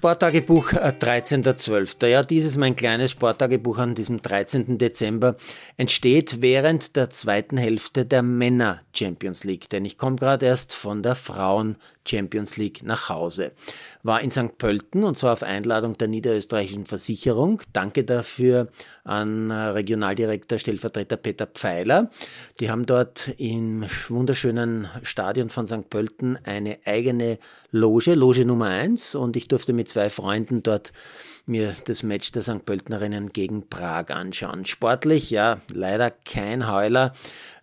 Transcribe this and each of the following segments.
Sporttagebuch 13.12. Äh, ja, dieses mein kleines Sporttagebuch an diesem 13. Dezember entsteht während der zweiten Hälfte der Männer Champions League, denn ich komme gerade erst von der Frauen Champions League nach Hause. War in St. Pölten und zwar auf Einladung der niederösterreichischen Versicherung. Danke dafür an äh, Regionaldirektor Stellvertreter Peter Pfeiler. Die haben dort im wunderschönen Stadion von St. Pölten eine eigene Loge, Loge Nummer eins und ich durfte mit zwei Freunden dort mir das Match der St. Pöltenerinnen gegen Prag anschauen. Sportlich, ja, leider kein Heuler.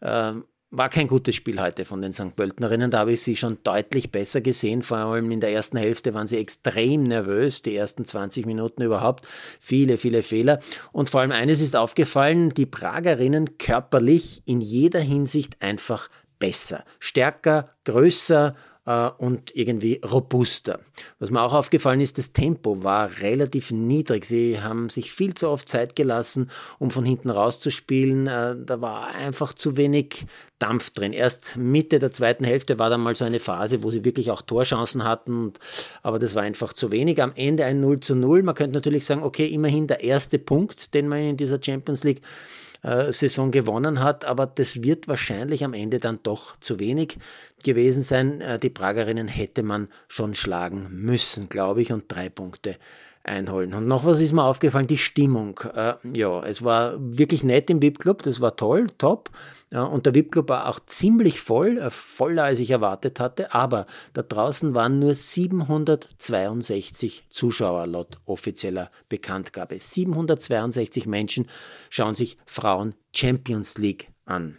Ähm, war kein gutes Spiel heute von den St. Pöltenerinnen. Da habe ich sie schon deutlich besser gesehen. Vor allem in der ersten Hälfte waren sie extrem nervös. Die ersten 20 Minuten überhaupt. Viele, viele Fehler. Und vor allem eines ist aufgefallen, die Pragerinnen körperlich in jeder Hinsicht einfach besser. Stärker, größer äh, und irgendwie robuster. Was mir auch aufgefallen ist, das Tempo war relativ niedrig. Sie haben sich viel zu oft Zeit gelassen, um von hinten rauszuspielen. Äh, da war einfach zu wenig Dampf drin. Erst Mitte der zweiten Hälfte war dann mal so eine Phase, wo sie wirklich auch Torchancen hatten, aber das war einfach zu wenig. Am Ende ein 0 zu 0. Man könnte natürlich sagen, okay, immerhin der erste Punkt, den man in dieser Champions League äh, Saison gewonnen hat, aber das wird wahrscheinlich am Ende dann doch zu wenig gewesen sein. Äh, die Pragerinnen hätte man schon schlagen müssen, glaube ich, und drei Punkte einholen. Und noch was ist mir aufgefallen, die Stimmung. Äh, ja, es war wirklich nett im VIP-Club, das war toll, top. Ja, und der VIP-Club war auch ziemlich voll, äh, voller als ich erwartet hatte, aber da draußen waren nur 762 Zuschauer laut offizieller Bekanntgabe. 762 Menschen schauen sich Frauen Champions League an.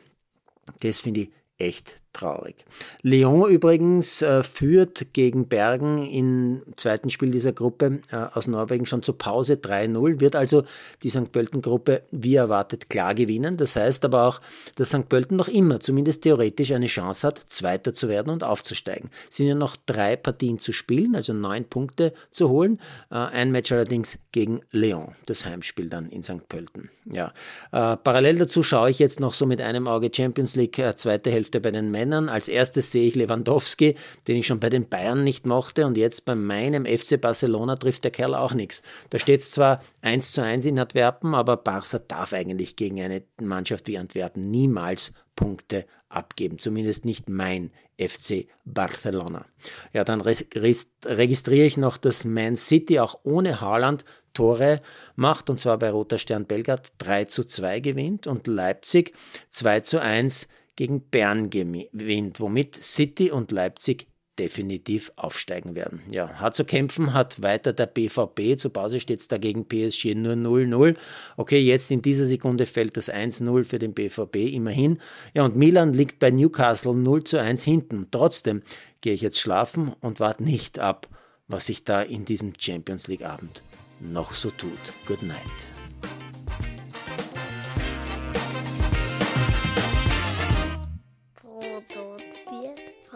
Das finde ich echt traurig. Lyon übrigens äh, führt gegen Bergen im zweiten Spiel dieser Gruppe äh, aus Norwegen schon zur Pause 3-0, wird also die St. Pölten-Gruppe wie erwartet klar gewinnen. Das heißt aber auch, dass St. Pölten noch immer, zumindest theoretisch, eine Chance hat, Zweiter zu werden und aufzusteigen. Es sind ja noch drei Partien zu spielen, also neun Punkte zu holen. Äh, ein Match allerdings gegen Lyon, das Heimspiel dann in St. Pölten. Ja. Äh, parallel dazu schaue ich jetzt noch so mit einem Auge Champions League, äh, zweite Hälfte bei den Männern Männern. Als erstes sehe ich Lewandowski, den ich schon bei den Bayern nicht mochte und jetzt bei meinem FC Barcelona trifft der Kerl auch nichts. Da steht es zwar 1 zu 1 in Antwerpen, aber Barca darf eigentlich gegen eine Mannschaft wie Antwerpen niemals Punkte abgeben. Zumindest nicht mein FC Barcelona. Ja, dann registriere ich noch, dass Man City auch ohne Haaland Tore macht, und zwar bei Roter Stern Belgrad 3 zu 2 gewinnt und Leipzig 2 zu 1 gegen Bern gewinnt, womit City und Leipzig definitiv aufsteigen werden. Ja, hart zu kämpfen hat weiter der BVB. Zur Pause steht es dagegen PSG nur 0-0. Okay, jetzt in dieser Sekunde fällt das 1-0 für den BVB immerhin. Ja, und Milan liegt bei Newcastle 0 zu 1 hinten. Trotzdem gehe ich jetzt schlafen und warte nicht ab, was sich da in diesem Champions League Abend noch so tut. Good night.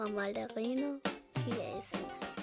von Malderino. Hier ist es.